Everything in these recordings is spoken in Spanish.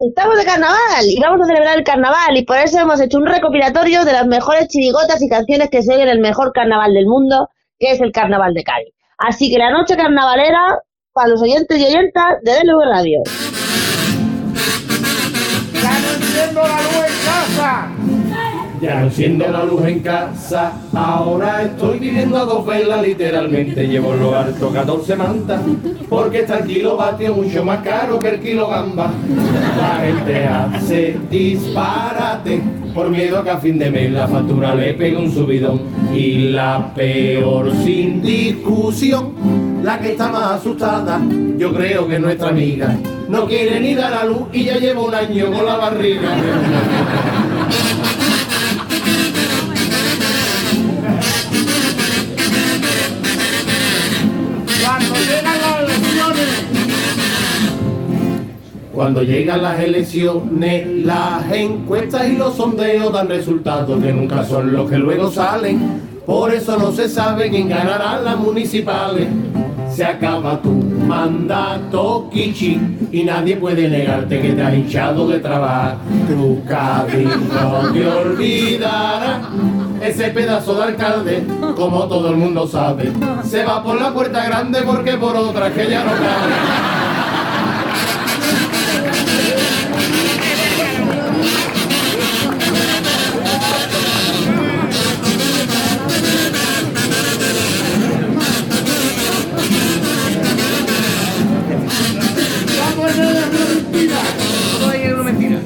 Estamos de carnaval y vamos a celebrar el carnaval y por eso hemos hecho un recopilatorio de las mejores chirigotas y canciones que se oyen en el mejor carnaval del mundo, que es el carnaval de Cádiz. Así que la noche carnavalera para los oyentes y oyentas de DLV Radio. Ya no enciendo la luz en casa, ahora estoy viviendo a dos velas, literalmente llevo en lo alto 14 mantas, porque está el kilovatio mucho más caro que el kilo gamba. La gente hace disparate, por miedo a que a fin de mes la factura le pegue un subidón. Y la peor sin discusión, la que está más asustada, yo creo que es nuestra amiga. No quiere ni dar a luz y ya lleva un año con la barriga. Cuando llegan las elecciones, las encuestas y los sondeos dan resultados que nunca son los que luego salen. Por eso no se sabe quién ganará las municipales. Se acaba tu mandato, Kichi, y nadie puede negarte que te has hinchado de trabajar. Tu no te olvidará. Ese pedazo de alcalde, como todo el mundo sabe, se va por la puerta grande porque por otra que ya no cabe. ¡Vamos a la mentira! Todo ahí es una mentira.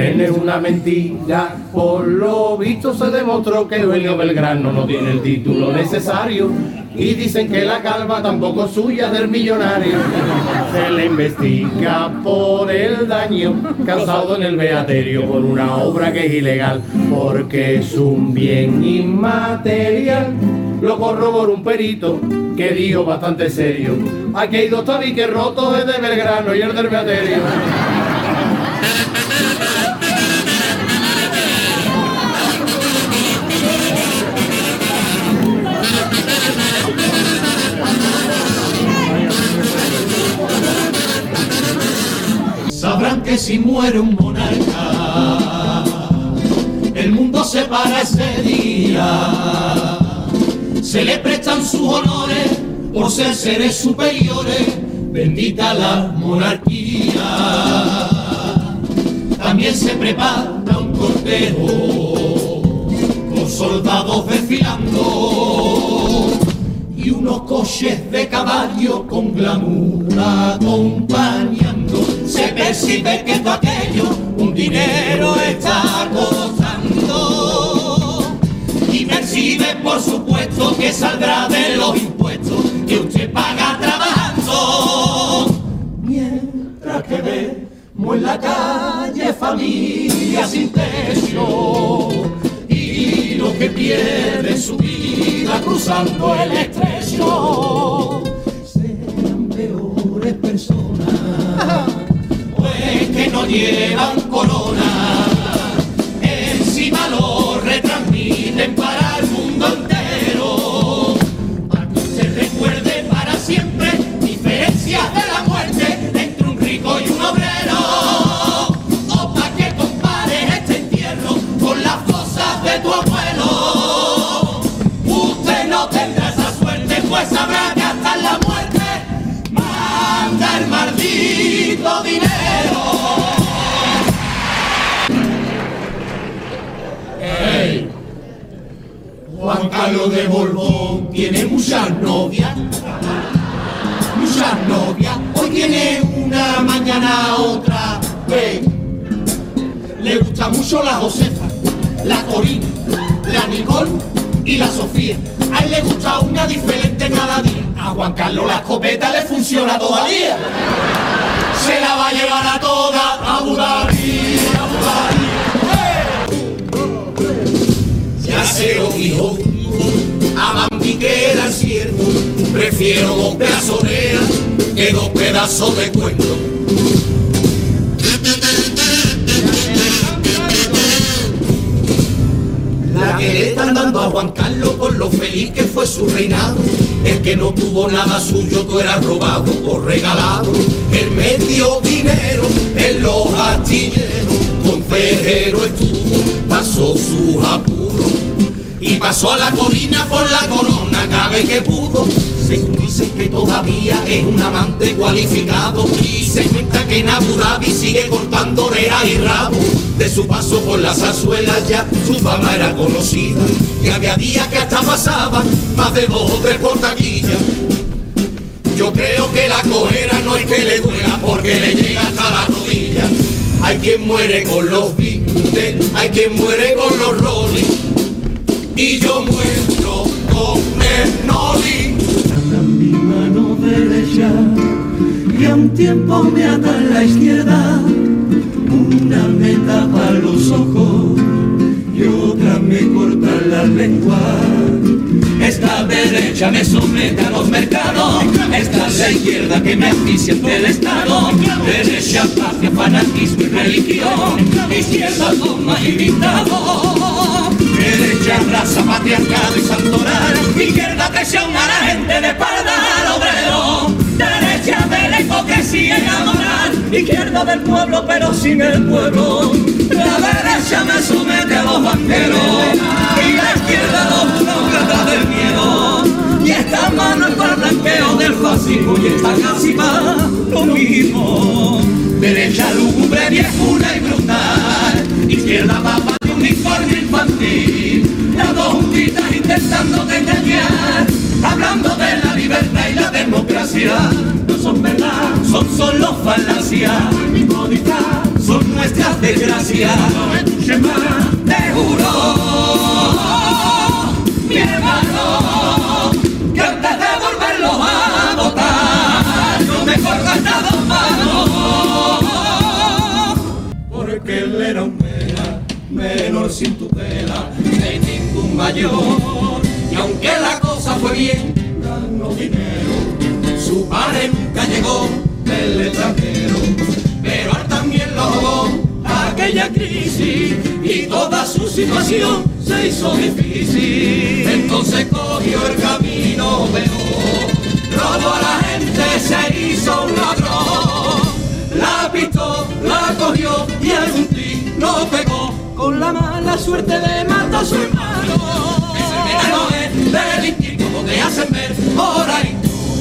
Él es una mentira, por lo visto se demostró que Evelio Belgrano no tiene el título necesario y dicen que la calva tampoco es suya del millonario. Se le investiga por el daño causado en el beaterio por una obra que es ilegal porque es un bien inmaterial. Lo corroboró un perito que dijo bastante serio. Aquí hay dos tabiques rotos, el de Belgrano y el del beaterio. Que si muere un monarca, el mundo se para ese día. Se le prestan sus honores por ser seres superiores, bendita la monarquía. También se prepara un cortejo con soldados desfilando y unos coches de caballo con glamour Se percibe que todo aquello un dinero está costando. Y percibe, por supuesto, que saldrá de los impuestos que usted paga trabajando. Mientras que vemos en la calle familias sin techo y los que pierden su vida cruzando el estrecho pues que no llevan corona, encima lo retransmiten para el mundo entero, para que usted recuerde para siempre diferencias de la muerte entre un rico y un obrero, o para que compares este entierro con las cosas de tu abuelo. Usted no tendrá esa suerte, pues sabrá que hasta la muerte manda el maldito dinero. Ey, Juan Carlos de Borbón tiene muchas novias, muchas novias. Hoy tiene una, mañana otra. Ve, le gusta mucho la Josefa, la Corina, la Nicole y la Sofía. A él le gusta una diferente cada día. A Juan Carlos la escopeta le funciona todavía. Se la va a llevar a toda a Abu Dhabi, Abu Dhabi. Ya se lo dijo a Bambi que era cierto. Prefiero dos oreja que dos pedazos de cuento. A Juan Carlos por lo feliz que fue su reinado. El que no tuvo nada suyo, tú eras robado o regalado. Él me dio dinero en los pastillero, con ferrero estuvo, pasó sus apuros y pasó a la colina por la corona cada que pudo. Se dice que todavía es un amante cualificado y se cuenta que en sigue cortando orejas y rabo. De su paso por las azuelas ya su fama era conocida y había días que hasta pasaban más de dos o tres por. Yo creo que la cojera no es que le duela porque le llega hasta la rodilla. Hay quien muere con los Beatles, hay quien muere con los Rolling y yo muero con el Noli. Y a un tiempo me ata en la izquierda. Una me tapa los ojos y otra me corta la lengua. Esta derecha me somete a los mercados, esta es la izquierda que me asfixia ante el Estado. Derecha, patria, fanatismo y religión, izquierda, toma y dictado. Derecha, raza, patriarcado y santoral, izquierda, presión a la gente de espalda al obrero. La moral, izquierda del pueblo pero sin el pueblo. La derecha me somete a los banqueros y la izquierda los burócratas del miedo. Y esta mano es para el blanqueo del fascismo y esta casi para lo mismo. Derecha lúgubre, viejuna y brutal, izquierda papa de uniforme infantil. Las dos juntitas intentando engañar, hablando de la libertad y la democracia. No son verdad, son solo falacias. Son nuestras desgracias. Te juro, mi hermano, que antes de volverlos a votar, no me cortas dos manos. Porque él era un menor sin tutela, de ningún mayor. Y aunque la cosa fue bien, ganó dinero. Su padre nunca llegó del extranjero, pero él también lo jugó aquella crisis y toda su situación se hizo difícil. Entonces cogió el camino peor, robó a la gente, se hizo un ladrón. La pistó, la cogió y algún tiro lo pegó la mala suerte de a su hermano. Ese no es delinquir como te hacen ver por ahí.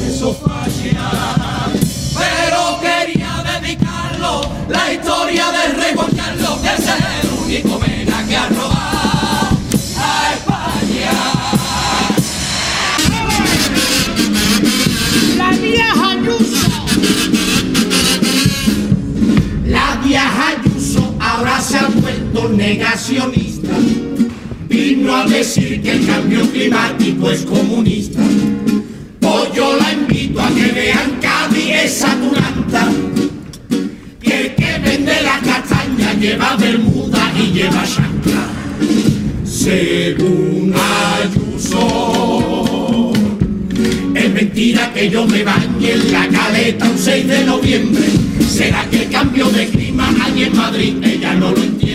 Eso falla. Pero quería dedicarlo la historia del rey Juan Carlos, que es el único mena que ha robado negacionista. Vino a decir que el cambio climático es comunista. Pues yo la invito a que vean Cádiz es Atlanta. Que que vende la castaña lleva bermuda y lleva chancla. Según Ayuso. Es mentira que yo me bañe en la caleta un 6 de noviembre. ¿Será que el cambio de clima hay en Madrid? Ella no lo entiende.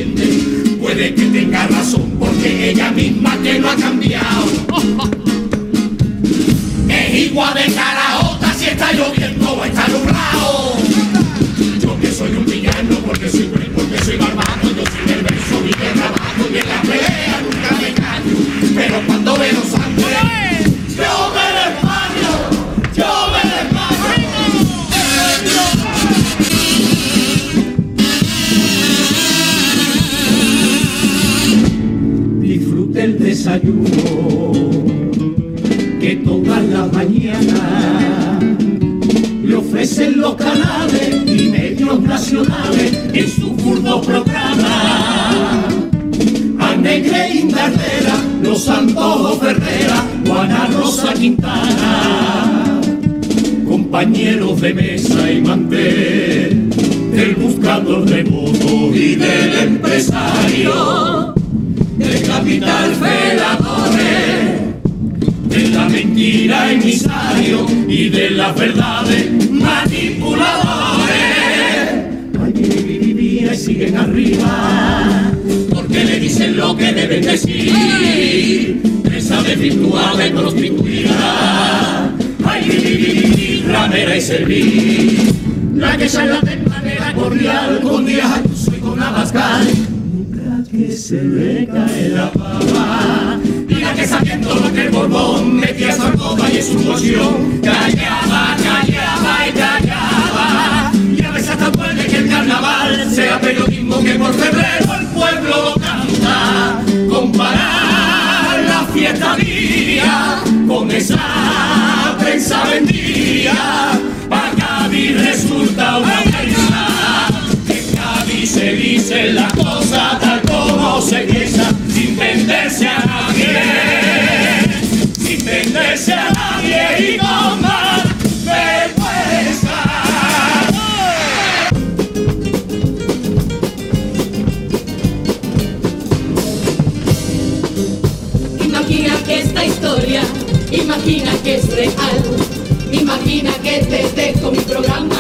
Puede que tenga razón porque ella misma que lo ha cambiado. Es igual de caraota si está lloviendo o está nublado. Yo que soy un villano porque soy porque soy barbado. Yo soy del verso y del trabajo y en la pelea nunca me callo. Pero cuando veo sangre, disfrute el desayuno que todas las mañanas le ofrecen los canales y medios nacionales en su burdo programa. Negre Indardera, Los Santos Ferrera, Juana Rosa Quintana, compañeros de mesa y mantel, del buscador de votos y del empresario del capital veladores, de la mentira emisario y de las verdades manipuladores. Ay, y siguen arriba, porque le dicen lo que deben decir. Esa desvirtuada y prostituida, ay, vi, vi, vi, vi, ramera y servir. La que sale la templanera cordial con días Ayuso se le cae la baba. Mira que sabiendo lo que el Borbón metía su copa y en su poción, callaba, callaba y callaba. Y a veces hasta puede que el carnaval sea periodismo que por febrero el pueblo lo canta. Comparar la fiesta día con esa prensa vendida, para Cádiz resulta una prensa. En Cádiz se dice la cosa como se piensa, sin venderse a nadie, sin venderse a nadie y con más vergüenza. Imagina que esta historia, imagina que es real, imagina que te dejo mi programa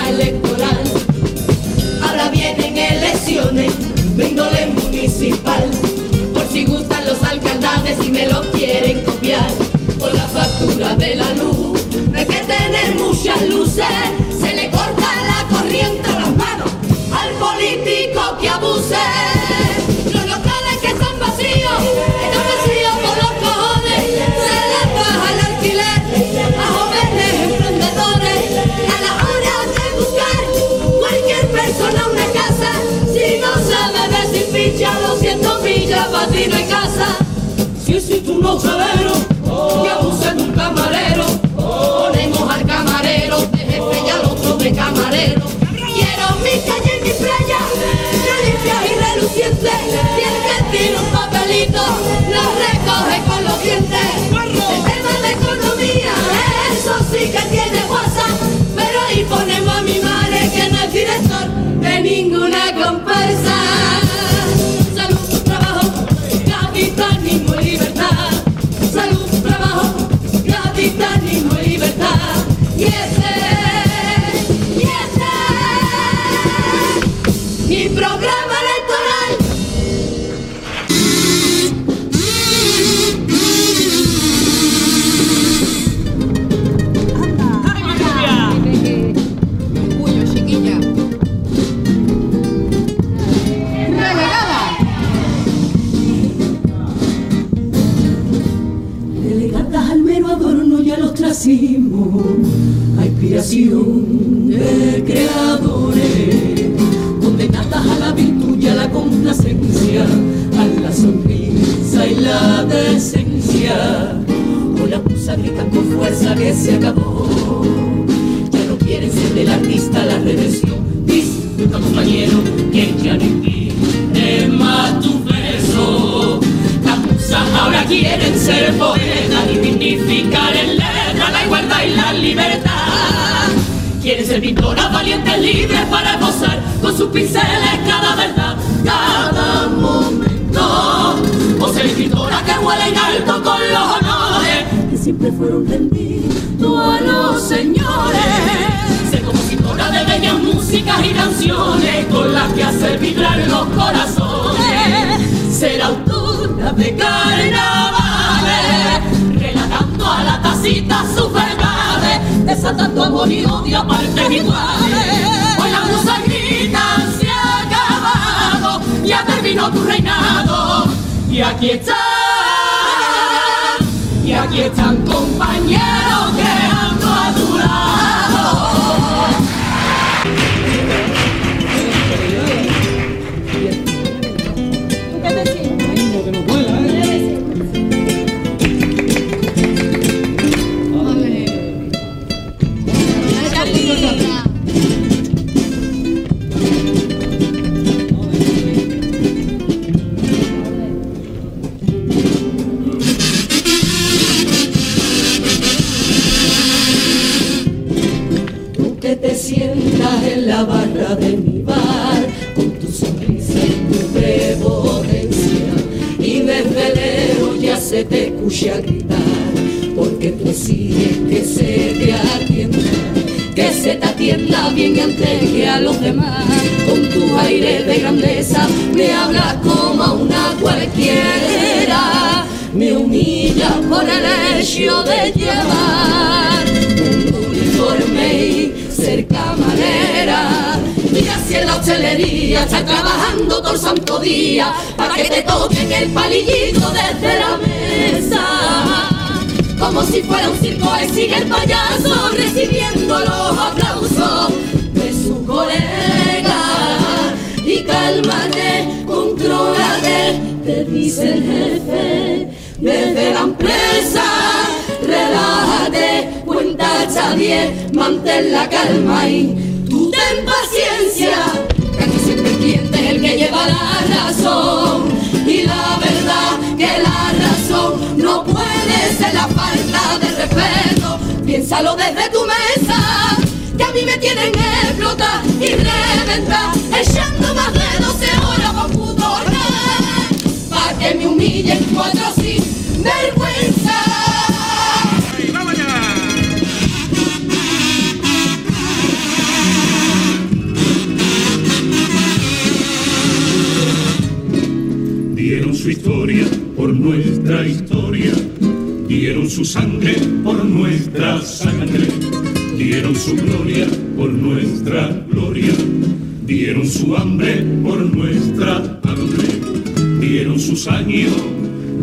ser poetas y dignificar en letra la igualdad y la libertad. Quieren ser pintoras valientes, libres para gozar con sus pinceles cada verdad, cada momento. O ser escritora que huele en alto con los honores que siempre fueron rendidos a los señores. Ser compositora de bellas músicas y canciones con las que hacer vibrar los corazones. Ser autora de relatando a la tacita sus verdades, desatando amor y odio a partes iguales. Hoy las musas gritan, se ha acabado, ya terminó tu reinado. Y aquí están, y aquí están compañeros creando a tu para que te toquen el palillito desde la mesa. Como si fuera un circo, y sigue el payaso recibiendo los aplausos de su colega. Y cálmate, controlate, te dice el jefe desde la empresa. Relájate, cuenta hasta 10, mantén la calma y tú ten que la razón. Y la verdad que la razón no puede ser la falta de respeto. Piénsalo desde tu mesa, que a mí me tienen explota y reventa, echando más de 12 horas pa' puto Pa' que me humillen cuatro sin vergüenza. Dieron su historia por nuestra historia, dieron su sangre por nuestra sangre, dieron su gloria por nuestra gloria, dieron su hambre por nuestra hambre, dieron sus años,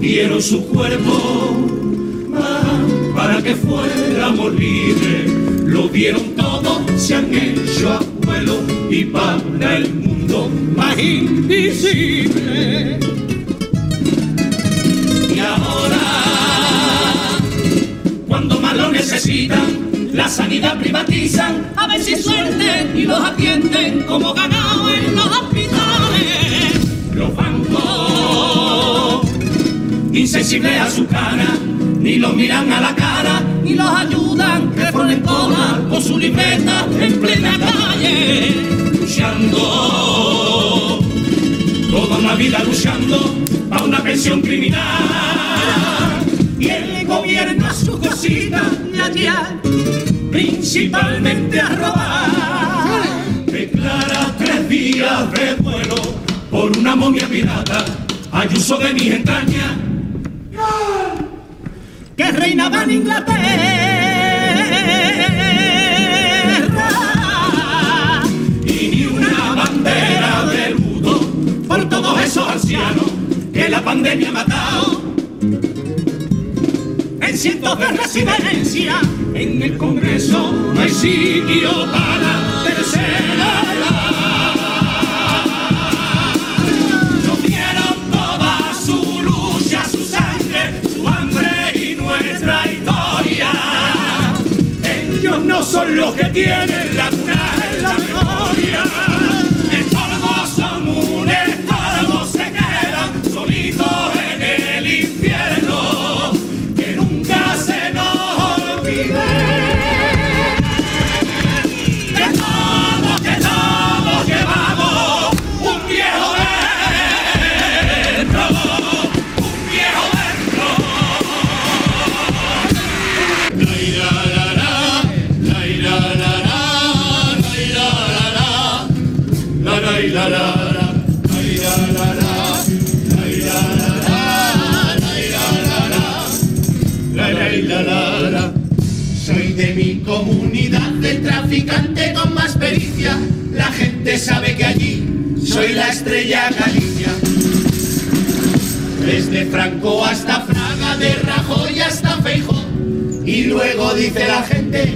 dieron su cuerpo para que fuéramos libres, lo dieron todo, se han hecho abuelo y para el mundo más invisible. La sanidad privatizan, a ver si suelten y los atienden como ganado en los hospitales. Los bancos, insensibles a su cara, ni los miran a la cara, ni los ayudan, que ponen cola con su libreta en plena calle, luchando toda una vida luchando a una pensión criminal. Y el gobierno su cosita y allá, principalmente a robar. Declara tres días de duelo por una momia pirata, ayuso de mis entrañas, que reinaba en Inglaterra y ni una bandera de luto por todos esos ancianos que la pandemia ha matado. En cientos de residencias, en el Congreso no hay sitio para tercera edad. Nos dieron toda su lucha, su sangre, su hambre y nuestra historia. Ellos no son los que tienen la cuna en la memoria. Estorbo son un estorbo, se quedan solitos traficante con más pericia. La gente sabe que allí soy la estrella Galicia. Desde Franco hasta Fraga, de Rajoy hasta Feijo. Y luego dice la gente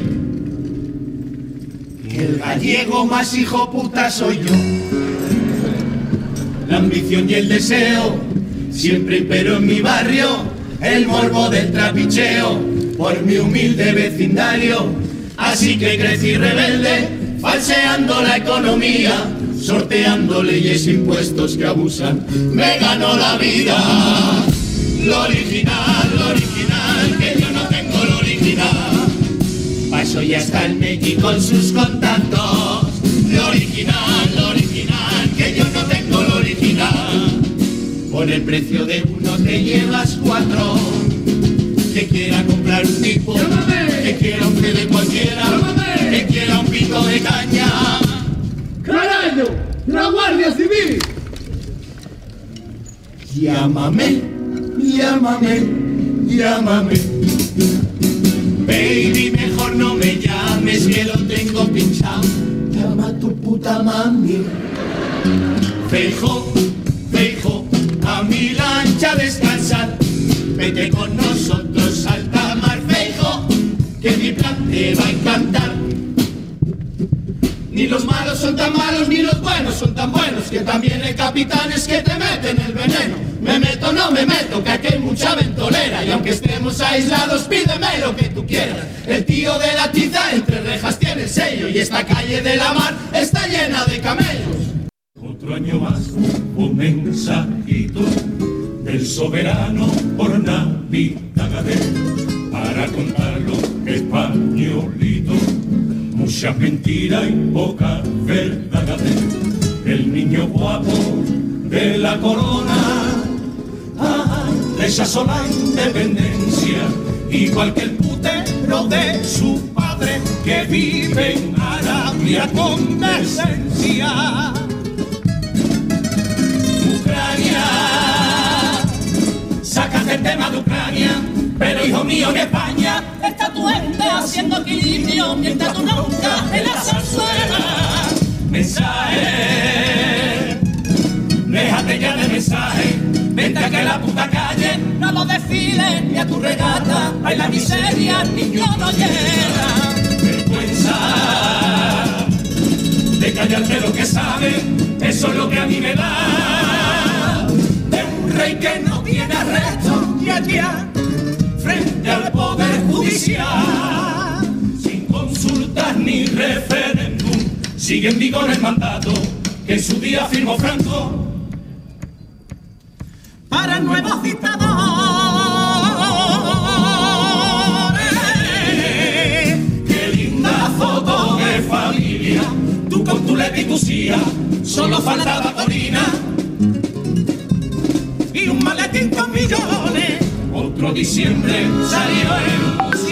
que el gallego más hijo puta soy yo. La ambición y el deseo siempre imperó en mi barrio. El morbo del trapicheo por mi humilde vecindario. Así que crecí rebelde, falseando la economía, sorteando leyes e impuestos que abusan. Me ganó la vida. Lo original, lo original, que yo no tengo lo original. Pa' eso ya está el Meji con sus contactos. Lo original, lo original, que yo no tengo lo original. Por el precio de uno te llevas cuatro. Que quiera comprar un tipo, que quiera un de cualquiera, que quiera un pico de caña. ¡Carajo! ¡La Guardia Civil! Llámame, llámame, llámame. Baby, mejor no me llames que lo tengo pinchado. Llama a tu puta mami. Feijo, Feijo, a mi lancha descansar. Vete con nosotros que mi plan te va a encantar. Ni los malos son tan malos, ni los buenos son tan buenos, que también hay capitanes que te meten el veneno. Me meto, no me meto, que aquí hay mucha ventolera, y aunque estemos aislados, pídeme lo que tú quieras. El tío de la tiza entre rejas tiene el sello, y esta calle de la mar está llena de camellos. Otro año más, un mensajito del soberano por Navidad para contarlo españolito. Mucha mentira y poca verdad. El niño guapo de la corona rechazó la independencia, igual que el putero de su padre que vive en Arabia con decencia. Ucrania, sácate el tema de Ucrania, mío en España está tu ente haciendo equilibrio mientras tú nunca en la zarzuela. Mensaje, déjate ya de mensaje, vente a que la puta calle no lo desfile ni a tu regata, hay la miseria, niño no llega. Vergüenza de callarte lo que sabe, eso es lo que a mí me da. De un rey que no tiene arresto y al sin consultas ni referéndum, sigue en vigor el mandato que en su día firmó Franco para nuevos dictadores. Qué linda foto de familia, tú con tu letitusía, solo faltaba Corina. Y un maletín con millones, otro diciembre salió el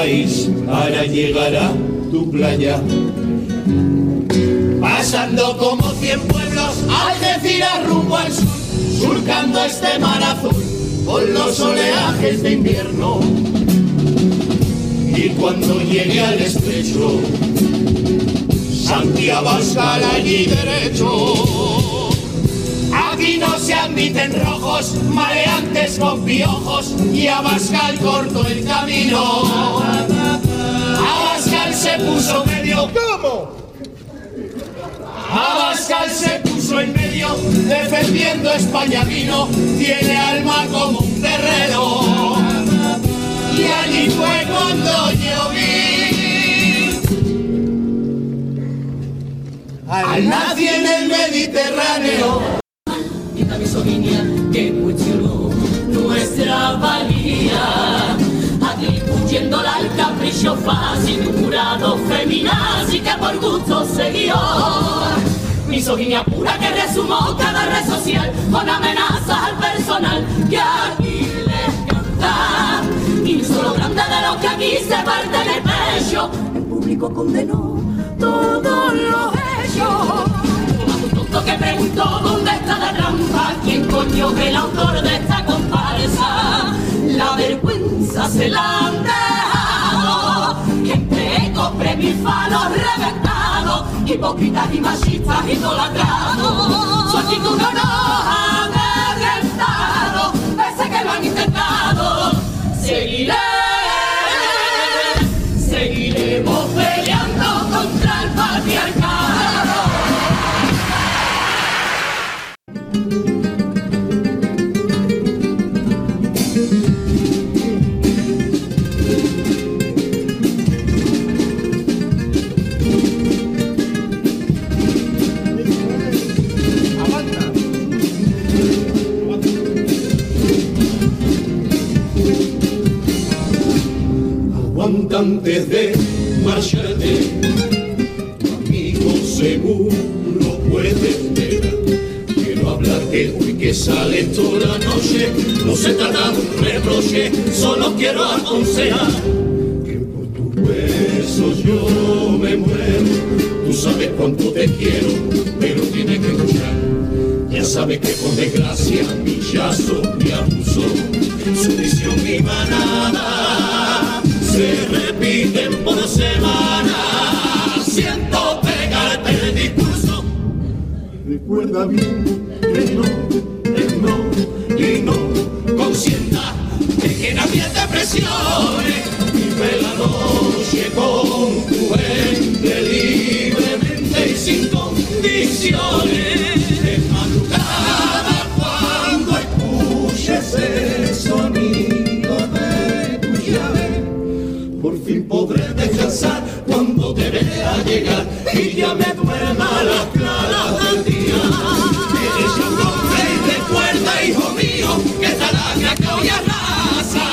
todo el país para llegar a tu playa. Pasando como cien pueblos al decir a rumbo al sur, surcando este mar azul con los oleajes de invierno. Y cuando llegué al estrecho, Santiago Abascal allí derecho. Aquí no se admiten rojos, maleantes con piojos y Abascal cortó el camino. Abascal se puso medio. ¿Cómo? Abascal se puso en medio defendiendo España vino, tiene alma como un guerrero. Y allí fue cuando yo vi al nadie en el Mediterráneo. Atribuyéndola al capricho fácil de un jurado feminazi que por gusto se guió. Misoginia pura que resumó cada red social con amenazas al personal que aquí les canta. Insulo grande de los que aquí se parte en el pecho. El público condenó todo lo hecho. Un tonto que preguntó dónde está la trampa, quién coño es el autor de esta comparsa. La vergüenza se la han dejado, gente eco, premio y falo reventado, hipócritas y machistas idolatrados. Su actitud no nos ha amedrentado, pese que lo han intentado. Seguiré, aguanta antes de marcharte. Amigo, seguro puedes ver. Quiero hablarte hoy que sale toda la noche. No se trata un reproche, solo quiero aconsejar. Que por tus besos yo me muero. Tú sabes cuánto te quiero, pero tienes que escuchar. Ya sabes que por desgracia mi yazo, mi abuso, su visión y manada se repiten por semana. Siento pegarte el discurso. Recuerda bien que no, por fin podré descansar cuando te vea llegar y ya me duerma las claras del día. Echa un nombre y recuerda, hijo mío, que lacra que hoy arrasa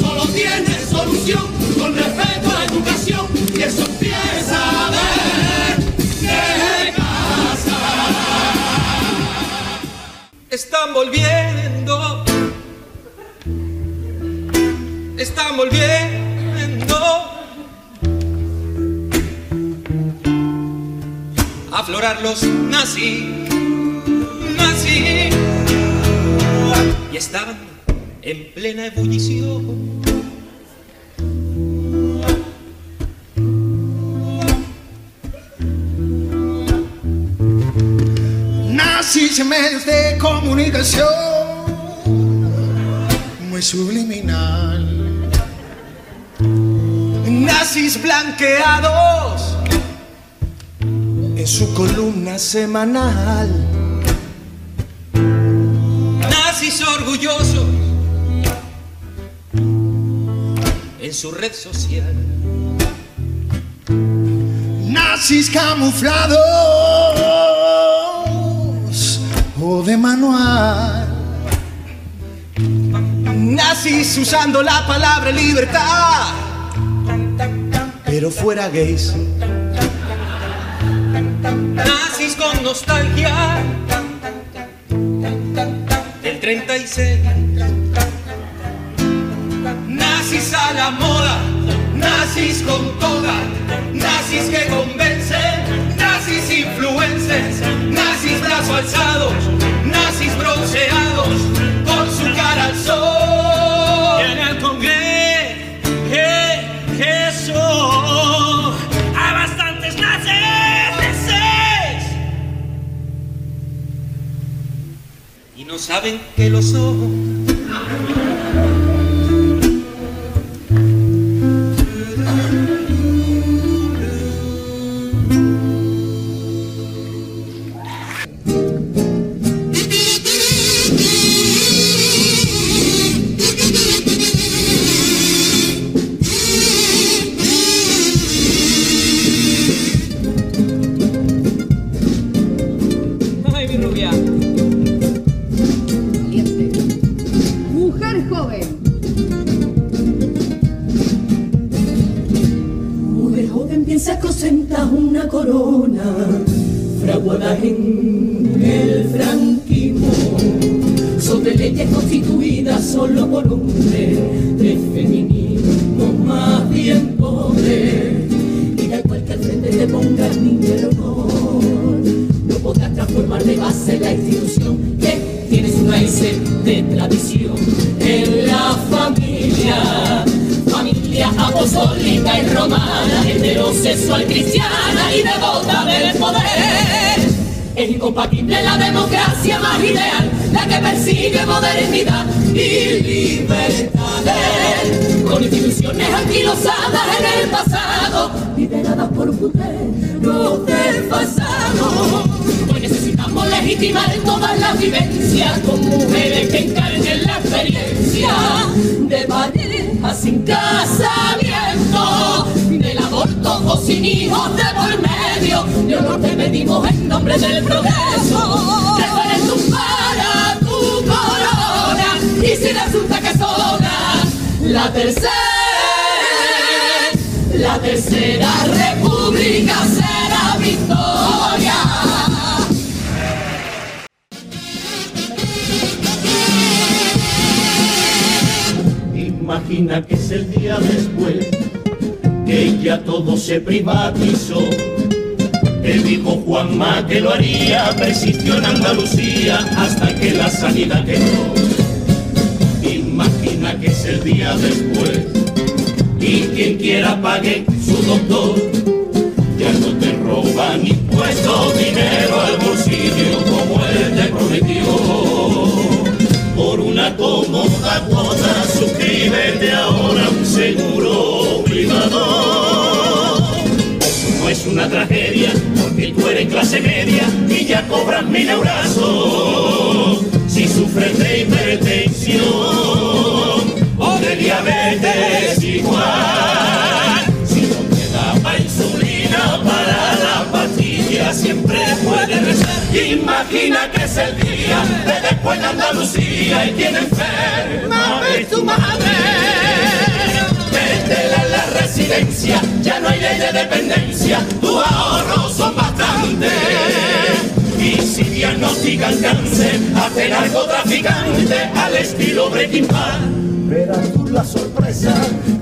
solo tiene solución con respeto a la educación y eso empieza a ver casa. Están volviendo. Están volviendo. A aflorar los nazis. Nazis. Y estaban en plena ebullición. Nazis en medios de comunicación muy subliminal. Nazis blanqueados en su columna semanal. Nazis orgullosos en su red social. Nazis camuflados o de manual. Nazis usando la palabra libertad, pero fuera gays. Nazis con nostalgia. Del 36. Nazis a la moda, nazis con toga, nazis que convencen, nazis influencers, nazis brazos alzados, nazis bronceados, saben que lo son. Transformar de base la institución que tiene sus raíces de tradición en la familia familia apostólica y romana, heterosexual cristiana y devota del poder. Es incompatible la democracia más ideal, la que persigue modernidad y libertades, con instituciones anquilosadas en el pasado, lideradas por puteros desfasados. Hoy necesitamos legitimar todas las vivencias con mujeres que encarnen la experiencia de pareja sin casamiento, del aborto o sin hijos de por medio. De honor te pedimos en nombre del progreso. Tu para tu corona y si resulta que sobra la tercera tercera Imagina que es el día después que ya todo se privatizó. El dijo Juanma que lo haría, persistió en Andalucía hasta que la sanidad quedó. Imagina que es el día después y quien quiera pague su doctor. Ya no te roban impuestos, dinero al bolsillo una cómoda suscríbete ahora un seguro privado. No es una tragedia, porque tú eres clase media y ya cobras mil eurazos. Si sufres de hipertensión o de diabetes igual, Imagina que es el día de después de Andalucía y tiene enferma es tu madre. Métela en la residencia, ya no hay ley de dependencia, tus ahorros son bastantes. Y si diagnostican cáncer, hacen narcotraficante al estilo Breaking Bad. Verás tú la sorpresa,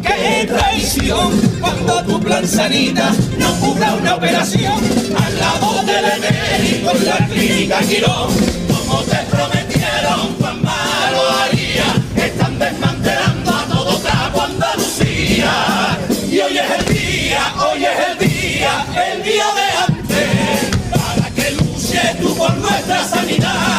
qué traición, cuando tu plan sanita no cubra una operación, al lado del enemigo en la clínica Quirón, como te prometieron, cuán malo haría, están desmantelando a todo trapo Andalucía. Y hoy es el día, hoy es el día, el día de antes, para que luches tú por nuestra sanidad.